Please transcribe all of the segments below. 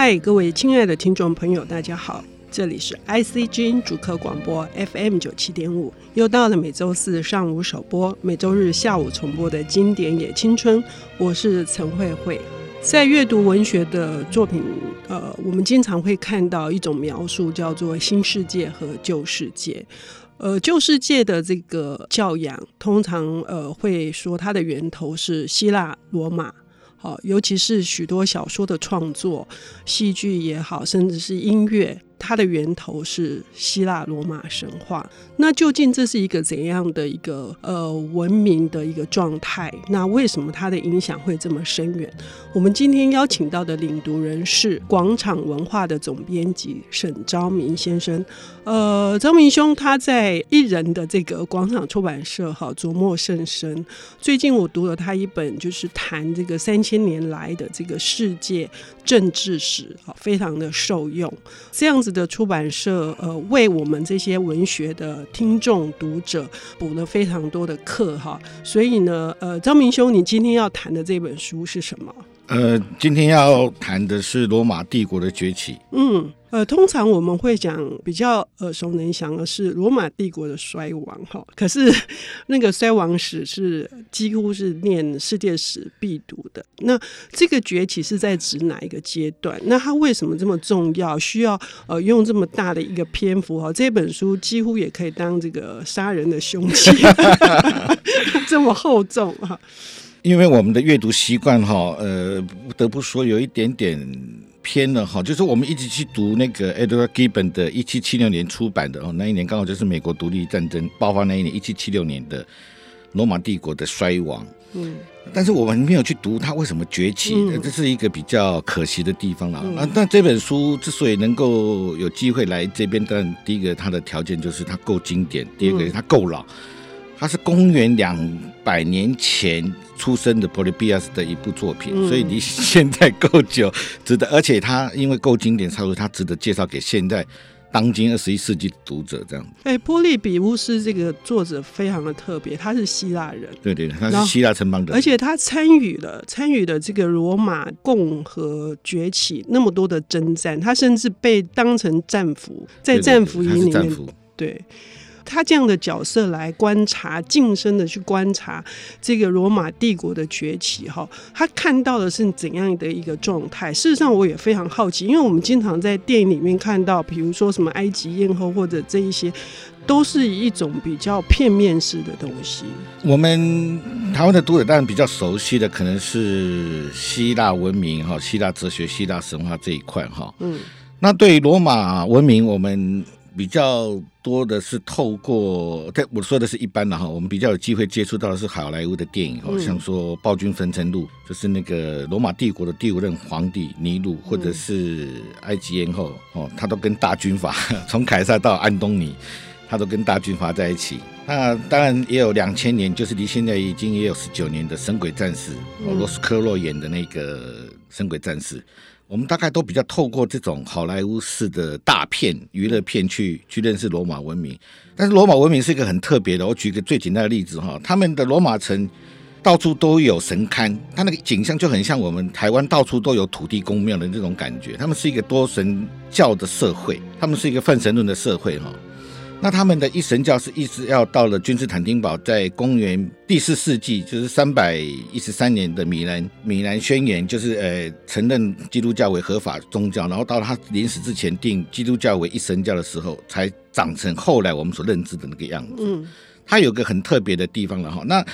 嗨，各位亲爱的听众朋友，大家好，这里是 ICG 主客广播 FM 九七点五，又到了每周四上午首播、每周日下午重播的经典也青春，我是陈慧慧。在阅读文学的作品，呃，我们经常会看到一种描述，叫做新世界和旧世界。呃，旧世界的这个教养，通常呃会说它的源头是希腊罗马。好，尤其是许多小说的创作、戏剧也好，甚至是音乐。它的源头是希腊罗马神话，那究竟这是一个怎样的一个呃文明的一个状态？那为什么它的影响会这么深远？我们今天邀请到的领读人是广场文化的总编辑沈昭明先生。呃，昭明兄他在一人的这个广场出版社哈琢磨甚深。最近我读了他一本，就是谈这个三千年来的这个世界政治史，哈，非常的受用。这样子。的出版社呃，为我们这些文学的听众读者补了非常多的课哈，所以呢，呃，张明兄，你今天要谈的这本书是什么？呃，今天要谈的是罗马帝国的崛起。嗯。呃，通常我们会讲比较耳熟能详的是罗马帝国的衰亡，哈。可是那个衰亡史是几乎是念世界史必读的。那这个崛起是在指哪一个阶段？那它为什么这么重要？需要呃用这么大的一个篇幅？哈，这本书几乎也可以当这个杀人的凶器，这么厚重哈。因为我们的阅读习惯，哈，呃，不得不说有一点点。偏了哈，就是我们一直去读那个 Edward Gibbon 的一七七六年出版的哦，那一年刚好就是美国独立战争爆发那一年，一七七六年的罗马帝国的衰亡。嗯，但是我们没有去读它为什么崛起，这是一个比较可惜的地方了。啊，那这本书之所以能够有机会来这边，但第一个它的条件就是它够经典，第二个它够老。它是公元两百年前出生的波利比亚斯的一部作品，所以离现在够久，值得。而且它因为够经典，所以它值得介绍给现在当今二十一世纪的读者。这样子。哎，波利比乌斯这个作者非常的特别，他是希腊人，对对，他是希腊城邦的，而且他参与了参与了这个罗马共和崛起那么多的征战，他甚至被当成战俘，在战俘营里面，对。他这样的角色来观察，近身的去观察这个罗马帝国的崛起，哈，他看到的是怎样的一个状态？事实上，我也非常好奇，因为我们经常在电影里面看到，比如说什么埃及艳后或者这一些，都是一种比较片面式的东西。我们台湾的读者当然比较熟悉的，可能是希腊文明，哈，希腊哲学、希腊神话这一块，哈，嗯，那对于罗马文明，我们。比较多的是透过，在我说的是一般的哈，我们比较有机会接触到的是好莱坞的电影，好像说《暴君焚城录》，就是那个罗马帝国的第五任皇帝尼禄，或者是埃及艳后哦，他都跟大军阀，从凯撒到安东尼，他都跟大军阀在一起。那当然也有两千年，就是离现在已经也有十九年的《神鬼战士》，罗斯科洛演的那个《神鬼战士》。我们大概都比较透过这种好莱坞式的大片娱乐片去去认识罗马文明，但是罗马文明是一个很特别的。我举个最简单的例子哈，他们的罗马城到处都有神龛，它那个景象就很像我们台湾到处都有土地公庙的那种感觉。他们是一个多神教的社会，他们是一个泛神论的社会哈。那他们的一神教是一直要到了君士坦丁堡，在公元第四世纪，就是三百一十三年的米兰米兰宣言，就是呃承认基督教为合法宗教，然后到了他临死之前定基督教为一神教的时候，才长成后来我们所认知的那个样子。嗯，它有个很特别的地方了哈。那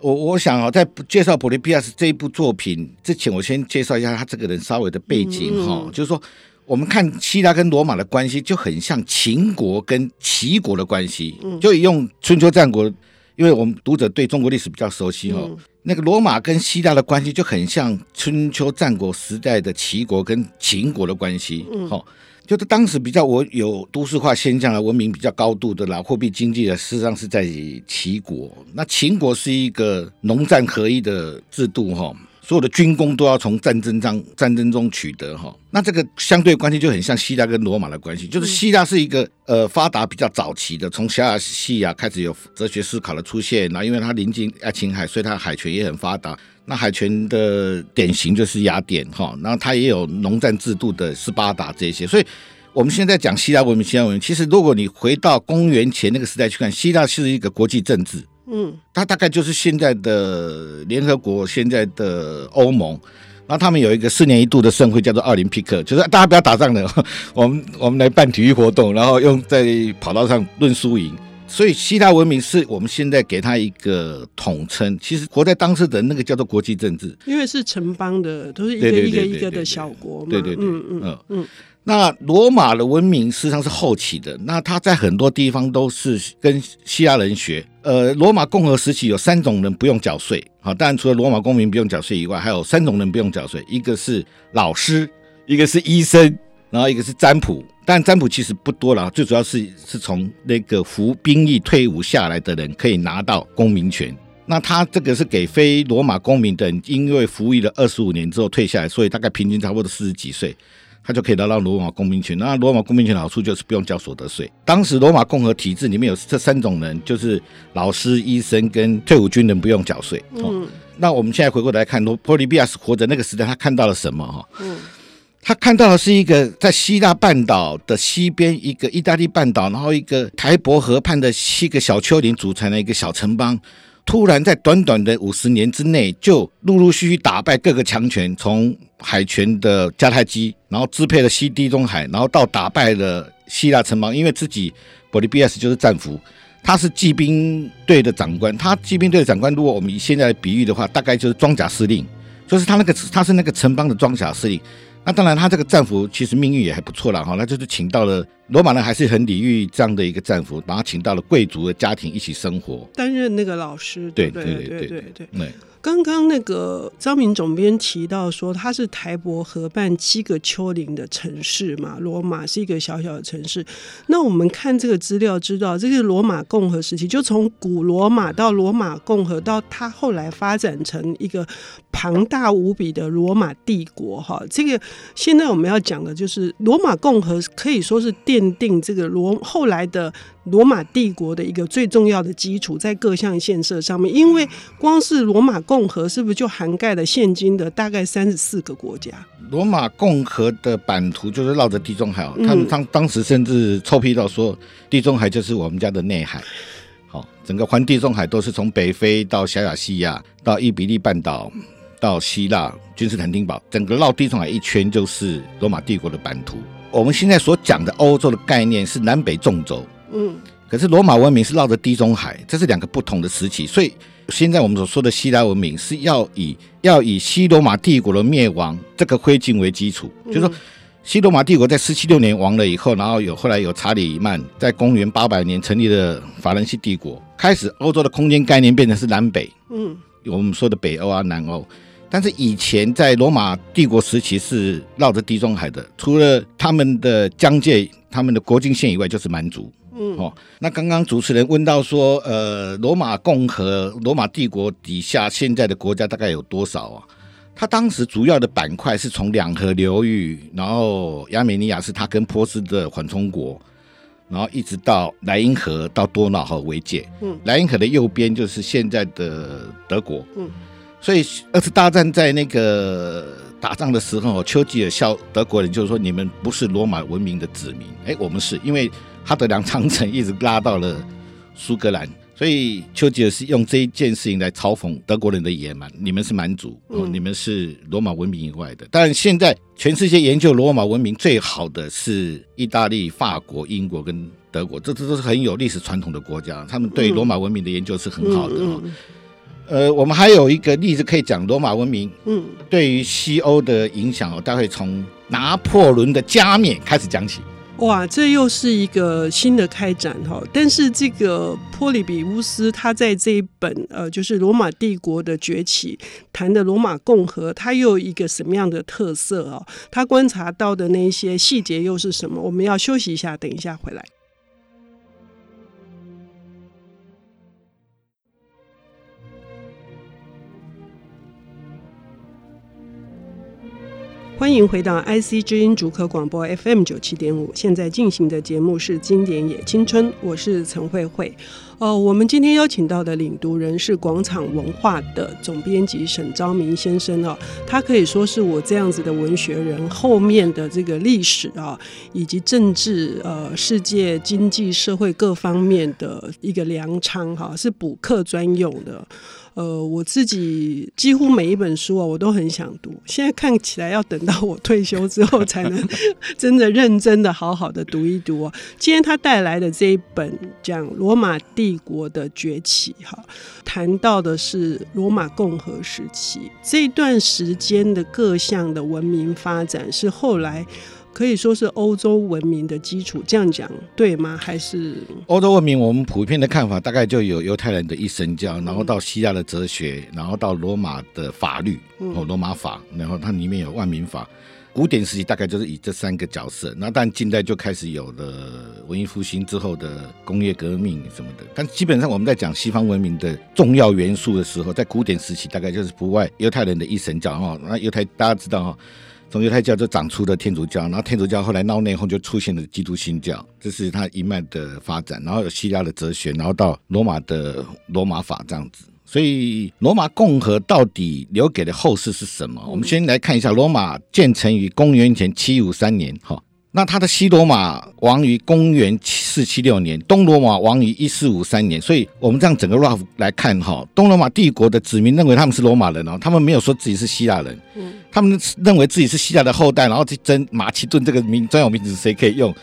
我我想啊，在介绍普利比亚斯这一部作品之前，我先介绍一下他这个人稍微的背景哈，就是说。我们看希腊跟罗马的关系就很像秦国跟齐国的关系，就用春秋战国，因为我们读者对中国历史比较熟悉哦。那个罗马跟希腊的关系就很像春秋战国时代的齐国跟秦国的关系，哦，就是当时比较我有都市化现象的文明比较高度的啦，货币经济的，事实上是在齐国。那秦国是一个农战合一的制度，哈。所有的军功都要从战争中战争中取得哈。那这个相对关系就很像希腊跟罗马的关系，就是希腊是一个呃发达比较早期的，从小亚细亚开始有哲学思考的出现，然后因为它临近爱琴海，所以它海权也很发达。那海权的典型就是雅典哈，然后它也有农战制度的斯巴达这些，所以。我们现在讲希腊文明，希腊文明其实，如果你回到公元前那个时代去看，希腊是一个国际政治，嗯，它大概就是现在的联合国、现在的欧盟，然后他们有一个四年一度的盛会，叫做奥林匹克，就是大家不要打仗了，我们我们来办体育活动，然后用在跑道上论输赢。所以希腊文明是我们现在给它一个统称，其实活在当时的那个叫做国际政治，因为是城邦的，都是一个一个一个的小国嘛，对对对，嗯嗯嗯。那罗马的文明实际上是后起的，那它在很多地方都是跟希腊人学。呃，罗马共和时期有三种人不用缴税，好，当然除了罗马公民不用缴税以外，还有三种人不用缴税，一个是老师，一个是医生，然后一个是占卜。但占卜其实不多了，最主要是是从那个服兵役退伍下来的人可以拿到公民权。那他这个是给非罗马公民的人，因为服役了二十五年之后退下来，所以大概平均差不多四十几岁。他就可以拿到罗马公民权。那罗马公民权的好处就是不用交所得税。当时罗马共和体制里面有这三种人，就是老师、医生跟退伍军人不用缴税。嗯，那我们现在回过来看，罗波利比亚斯活在那个时代，他看到了什么？哈，嗯，他看到的是一个在希腊半岛的西边，一个意大利半岛，然后一个台伯河畔的七个小丘陵组成的一个小城邦。突然在短短的五十年之内，就陆陆续续打败各个强权，从海权的迦太基，然后支配了西地中海，然后到打败了希腊城邦。因为自己波利比亚斯就是战俘，他是骑兵队的长官。他骑兵队的长官，如果我们以现在的比喻的话，大概就是装甲司令，就是他那个他是那个城邦的装甲司令。那当然，他这个战俘其实命运也还不错了哈，那就是请到了罗马人还是很礼遇这样的一个战俘，把他请到了贵族的家庭一起生活，担任那个老师。对对对对对对，对。刚刚那个张明总编提到说，它是台伯河畔七个丘陵的城市嘛，罗马是一个小小的城市。那我们看这个资料知道，这个罗马共和时期，就从古罗马到罗马共和，到它后来发展成一个庞大无比的罗马帝国。哈，这个现在我们要讲的就是罗马共和，可以说是奠定这个罗后来的。罗马帝国的一个最重要的基础，在各项建设上面，因为光是罗马共和是不是就涵盖了现今的大概三十四个国家？罗马共和的版图就是绕着地中海，他们当当时甚至臭屁到说，地中海就是我们家的内海。好，整个环地中海都是从北非到小亚细亚，到伊比利半岛，到希腊君士坦丁堡，整个绕地中海一圈就是罗马帝国的版图。我们现在所讲的欧洲的概念是南北纵轴。嗯，可是罗马文明是绕着地中海，这是两个不同的时期，所以现在我们所说的希腊文明是要以要以西罗马帝国的灭亡这个灰烬为基础，就是说西罗马帝国在四七六年亡了以后，然后有后来有查理曼在公元八百年成立了法兰西帝国，开始欧洲的空间概念变成是南北，嗯，我们说的北欧啊南欧，但是以前在罗马帝国时期是绕着地中海的，除了他们的疆界、他们的国境线以外，就是蛮族。嗯，哦，那刚刚主持人问到说，呃，罗马共和、罗马帝国底下现在的国家大概有多少啊？他当时主要的板块是从两河流域，然后亚美尼亚是他跟波斯的缓冲国，然后一直到莱茵河到多瑙河为界。嗯，莱茵河的右边就是现在的德国。嗯，所以二次大战在那个打仗的时候，丘吉尔笑德国人，就是说你们不是罗马文明的子民。哎，我们是因为。哈德良长城一直拉到了苏格兰，所以丘吉尔是用这一件事情来嘲讽德国人的野蛮。你们是蛮族，哦，你们是罗马文明以外的。但现在全世界研究罗马文明最好的是意大利、法国、英国跟德国，这这都是很有历史传统的国家，他们对罗马文明的研究是很好的。呃，我们还有一个例子可以讲罗马文明，嗯，对于西欧的影响，我待会从拿破仑的加冕开始讲起。哇，这又是一个新的开展哈！但是这个波利比乌斯他在这一本呃，就是罗马帝国的崛起谈的罗马共和，他又有一个什么样的特色哦？他观察到的那些细节又是什么？我们要休息一下，等一下回来。欢迎回到 IC 之音竹科广播 FM 九七点五，现在进行的节目是《经典也青春》，我是陈慧慧。呃，我们今天邀请到的领读人是广场文化的总编辑沈昭明先生哦，他可以说是我这样子的文学人后面的这个历史啊，以及政治、呃，世界经济社会各方面的一个粮仓哈，是补课专用的。呃，我自己几乎每一本书啊，我都很想读。现在看起来要等到我退休之后，才能 真的认真的好好的读一读啊。今天他带来的这一本讲罗马帝国的崛起，哈，谈到的是罗马共和时期这段时间的各项的文明发展，是后来。可以说是欧洲文明的基础，这样讲对吗？还是欧洲文明？我们普遍的看法大概就有犹太人的一神教，然后到希腊的哲学，然后到罗马的法律，哦，罗马法，然后它里面有万民法。古典时期大概就是以这三个角色，那但近代就开始有了文艺复兴之后的工业革命什么的。但基本上我们在讲西方文明的重要元素的时候，在古典时期大概就是不外犹太人的一神教哈。那犹太大家知道哈。从犹太教就长出了天主教，然后天主教后来闹内讧，就出现了基督新教，这是它一脉的发展。然后有希腊的哲学，然后到罗马的罗马法这样子。所以罗马共和到底留给的后世是什么？我们先来看一下，罗马建成于公元前七五三年，哈。那他的西罗马亡于公元四七六年，东罗马亡于一四五三年，所以我们这样整个 rough 来看哈，东罗马帝国的子民认为他们是罗马人哦，他们没有说自己是希腊人，他们认为自己是希腊的后代，然后去争马其顿这个名专有名词谁可以用，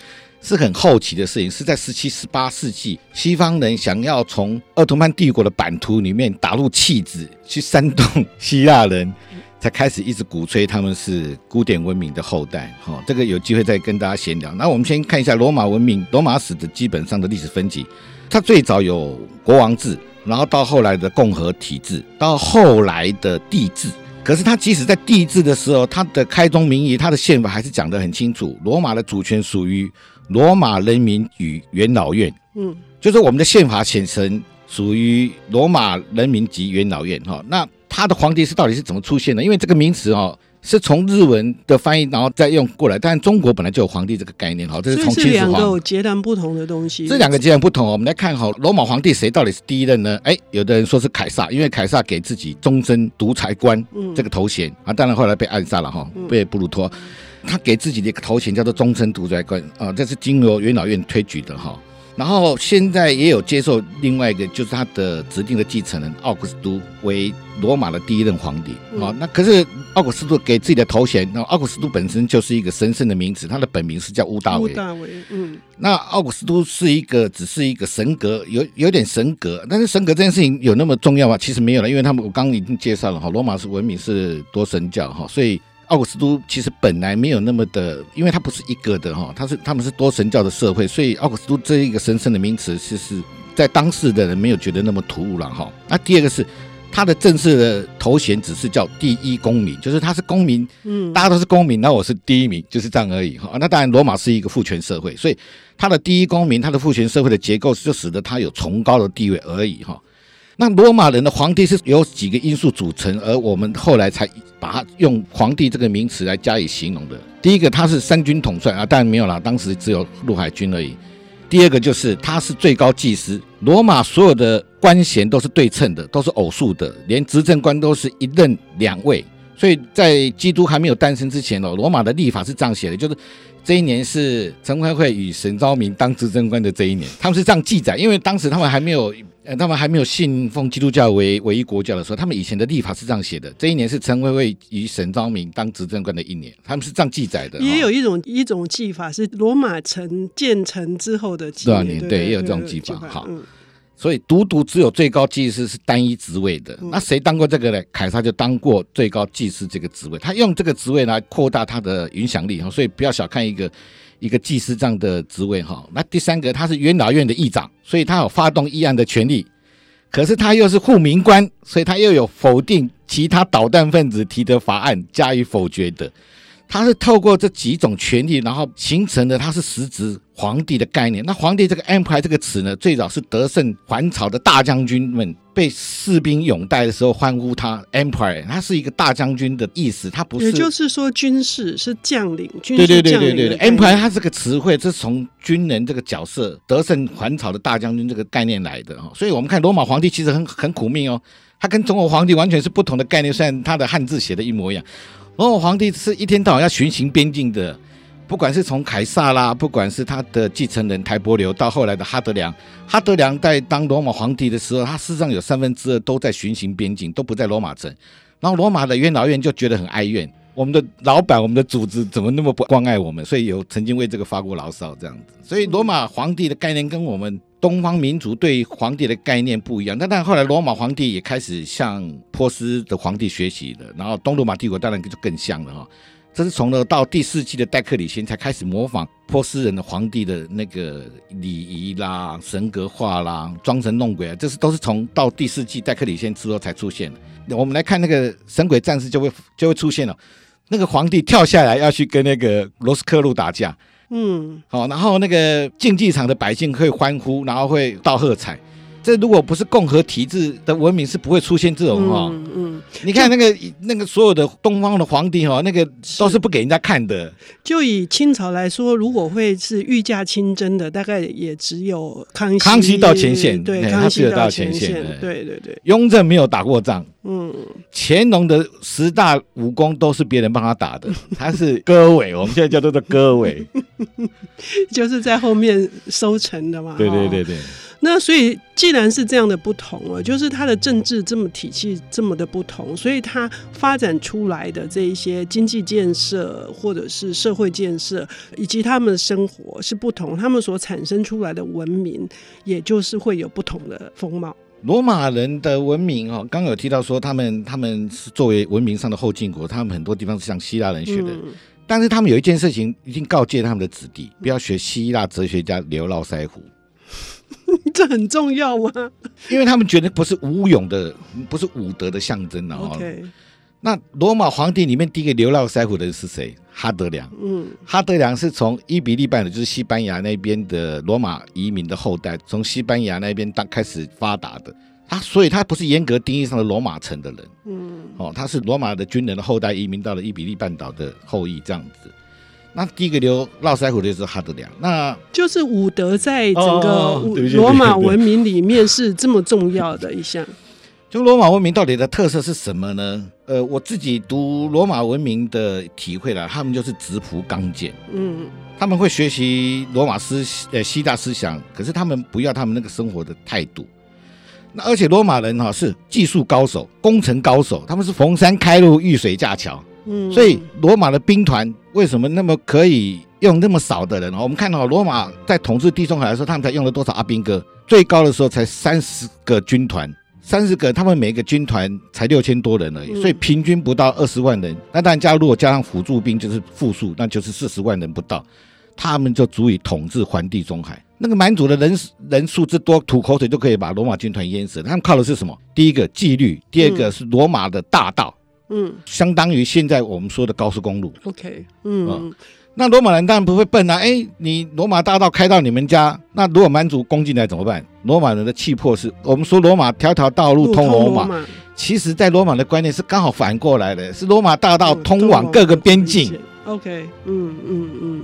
是很后期的事情，是在十七、十八世纪，西方人想要从奥斯曼帝国的版图里面打入弃子，去煽动希腊人。才开始一直鼓吹他们是古典文明的后代，哈，这个有机会再跟大家闲聊。那我们先看一下罗马文明、罗马史的基本上的历史分级。它最早有国王制，然后到后来的共和体制，到后来的帝制。可是它即使在帝制的时候，它的开宗明义，它的宪法还是讲得很清楚：罗马的主权属于罗马人民与元老院。嗯，就是我们的宪法显成属于罗马人民及元老院。哈，那。他的皇帝是到底是怎么出现的？因为这个名词哦，是从日文的翻译，然后再用过来。但中国本来就有皇帝这个概念，哈，这是从秦始皇。这两个截然不同的东西。这两个截然不同，我们来看哈，罗马皇帝谁到底是第一任呢？哎，有的人说是凯撒，因为凯撒给自己终身独裁官这个头衔啊，当然后来被暗杀了哈，被布鲁托，他给自己的一个头衔叫做终身独裁官啊，这是经由元老院推举的哈。然后现在也有接受另外一个，就是他的指定的继承人奥古斯都为罗马的第一任皇帝啊、嗯。那可是奥古斯都给自己的头衔，那奥古斯都本身就是一个神圣的名字，他的本名是叫屋大维。乌大维，嗯。那奥古斯都是一个，只是一个神格，有有点神格，但是神格这件事情有那么重要吗？其实没有了，因为他们我刚刚已经介绍了哈，罗马是文明是多神教哈，所以。奥古斯都其实本来没有那么的，因为他不是一个的哈，他是他们是多神教的社会，所以奥古斯都这一个神圣的名词，其实在当时的人没有觉得那么突兀了哈。那第二个是他的正式的头衔只是叫第一公民，就是他是公民，嗯，大家都是公民，那我是第一名，就是这样而已哈。那当然罗马是一个父权社会，所以他的第一公民，他的父权社会的结构就使得他有崇高的地位而已哈。那罗马人的皇帝是由几个因素组成，而我们后来才把它用皇帝这个名词来加以形容的。第一个，他是三军统帅啊，当然没有啦，当时只有陆海军而已。第二个就是他是最高祭司，罗马所有的官衔都是对称的，都是偶数的，连执政官都是一任两位。所以在基督还没有诞生之前哦，罗马的历法是这样写的，就是这一年是陈怀惠与沈昭明当执政官的这一年，他们是这样记载，因为当时他们还没有。他们还没有信奉基督教为唯一国教的时候，他们以前的立法是这样写的：这一年是陈慧慧与沈昭明当执政官的一年，他们是这样记载的。也有一种一种记法是罗马城建成之后的几年，对，也有这种记法。好，所以独独只有最高祭司是单一职位的。那谁当过这个呢？凯撒就当过最高祭司这个职位，他用这个职位来扩大他的影响力。所以不要小看一个。一个祭司这样的职位哈，那第三个他是元老院的议长，所以他有发动议案的权利。可是他又是护民官，所以他又有否定其他捣蛋分子提的法案加以否决的他是透过这几种权力，然后形成的他是实质皇帝的概念。那皇帝这个 empire 这个词呢，最早是得胜还朝的大将军们被士兵拥戴的时候欢呼他 empire，他是一个大将军的意思，他不是。也就是说军事是将领，军对对对对对对，empire 它这个词汇这是从军人这个角色得胜还朝的大将军这个概念来的哦。所以我们看罗马皇帝其实很很苦命哦，他跟中国皇帝完全是不同的概念，虽然他的汉字写的一模一样。罗马皇帝是一天到晚要巡行边境的，不管是从凯撒啦，不管是他的继承人台伯流，到后来的哈德良。哈德良在当罗马皇帝的时候，他事实上有三分之二都在巡行边境，都不在罗马城。然后罗马的元老院就觉得很哀怨，我们的老板、我们的组织怎么那么不关爱我们？所以有曾经为这个发过牢骚，这样子。所以罗马皇帝的概念跟我们东方民族对皇帝的概念不一样。但但后来罗马皇帝也开始向波斯的皇帝学习了，然后东罗马帝国当然就更像了哈。这是从了到第四季的戴克里先才开始模仿波斯人的皇帝的那个礼仪啦、神格化啦、装神弄鬼啊，这是都是从到第四季戴克里先之后才出现的。我们来看那个神鬼战士就会就会出现了，那个皇帝跳下来要去跟那个罗斯克路打架。嗯，好，然后那个竞技场的百姓会欢呼，然后会倒喝彩。这如果不是共和体制的文明，是不会出现这种哈。嗯，嗯，你看那个那个所有的东方的皇帝哈，那个都是不给人家看的。就以清朝来说，如果会是御驾亲征的，大概也只有康熙。康熙到前线，对，康熙到前线，对对对。雍正没有打过仗。嗯，乾隆的十大武功都是别人帮他打的，他是歌尾，我们现在叫做做歌尾，就是在后面收成的嘛。对对对对。那所以，既然是这样的不同了，就是他的政治这么体系这么的不同，所以他发展出来的这一些经济建设或者是社会建设，以及他们的生活是不同，他们所产生出来的文明，也就是会有不同的风貌。罗马人的文明哦，刚刚有提到说他们他们是作为文明上的后进国，他们很多地方是向希腊人学的，嗯、但是他们有一件事情一定告诫他们的子弟，不要学希腊哲学家刘络腮胡。这很重要吗？因为他们觉得不是武勇的，不是武德的象征啊。Okay. 那罗马皇帝里面第一个流浪塞浦的人是谁？哈德良。嗯，哈德良是从伊比利半岛，就是西班牙那边的罗马移民的后代，从西班牙那边当开始发达的。他所以他不是严格定义上的罗马城的人。嗯，哦，他是罗马的军人的后代，移民到了伊比利半岛的后裔这样子。那第一个流络腮胡的就是哈德良，那就是武德在整个罗马文明里面是这么重要的一项。就罗马文明到底的特色是什么呢？呃，我自己读罗马文明的体会了，他们就是直朴刚健，嗯，他们会学习罗马思呃希腊思想，可是他们不要他们那个生活的态度。那而且罗马人哈是技术高手、工程高手，他们是逢山开路、遇水架桥。嗯，所以罗马的兵团为什么那么可以用那么少的人？我们看到罗马在统治地中海的时候，他们才用了多少阿兵哥？最高的时候才三十个军团，三十个，他们每个军团才六千多人而已，所以平均不到二十万人。那当然加如果加上辅助兵就是复数，那就是四十万人不到，他们就足以统治环地中海。那个蛮族的人人数之多，吐口水就可以把罗马军团淹死。他们靠的是什么？第一个纪律，第二个是罗马的大道。嗯，相当于现在我们说的高速公路。OK，嗯，嗯，那罗马人当然不会笨啊，哎，你罗马大道开到你们家，那如果蛮族攻进来怎么办？罗马人的气魄是，我们说罗马条条道路通罗马，马其实在罗马的观念是刚好反过来的，是罗马大道通往各个边境。嗯、OK，嗯嗯嗯。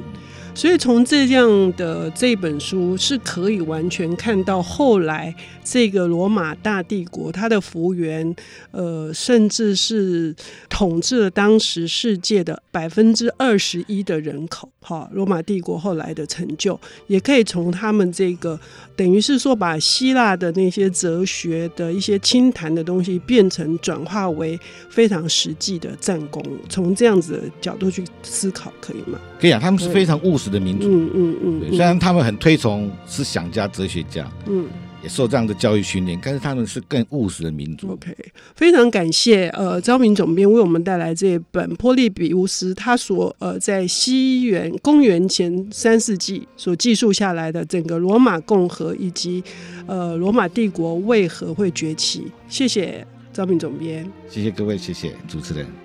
所以从这样的这本书是可以完全看到后来这个罗马大帝国它的幅员，呃，甚至是统治了当时世界的百分之二十一的人口。哈，罗马帝国后来的成就，也可以从他们这个等于是说把希腊的那些哲学的一些清谈的东西，变成转化为非常实际的战功。从这样子的角度去思考，可以吗？可以啊，他们是非常务实。的民族，嗯嗯嗯，虽然他们很推崇思想家、哲学家，嗯，也受这样的教育训练，但是他们是更务实的民族。OK，非常感谢呃昭明总编为我们带来这本波利比乌斯他所呃在西元公元前三世纪所记述下来的整个罗马共和以及呃罗马帝国为何会崛起。谢谢招聘总编，谢谢各位，谢谢主持人。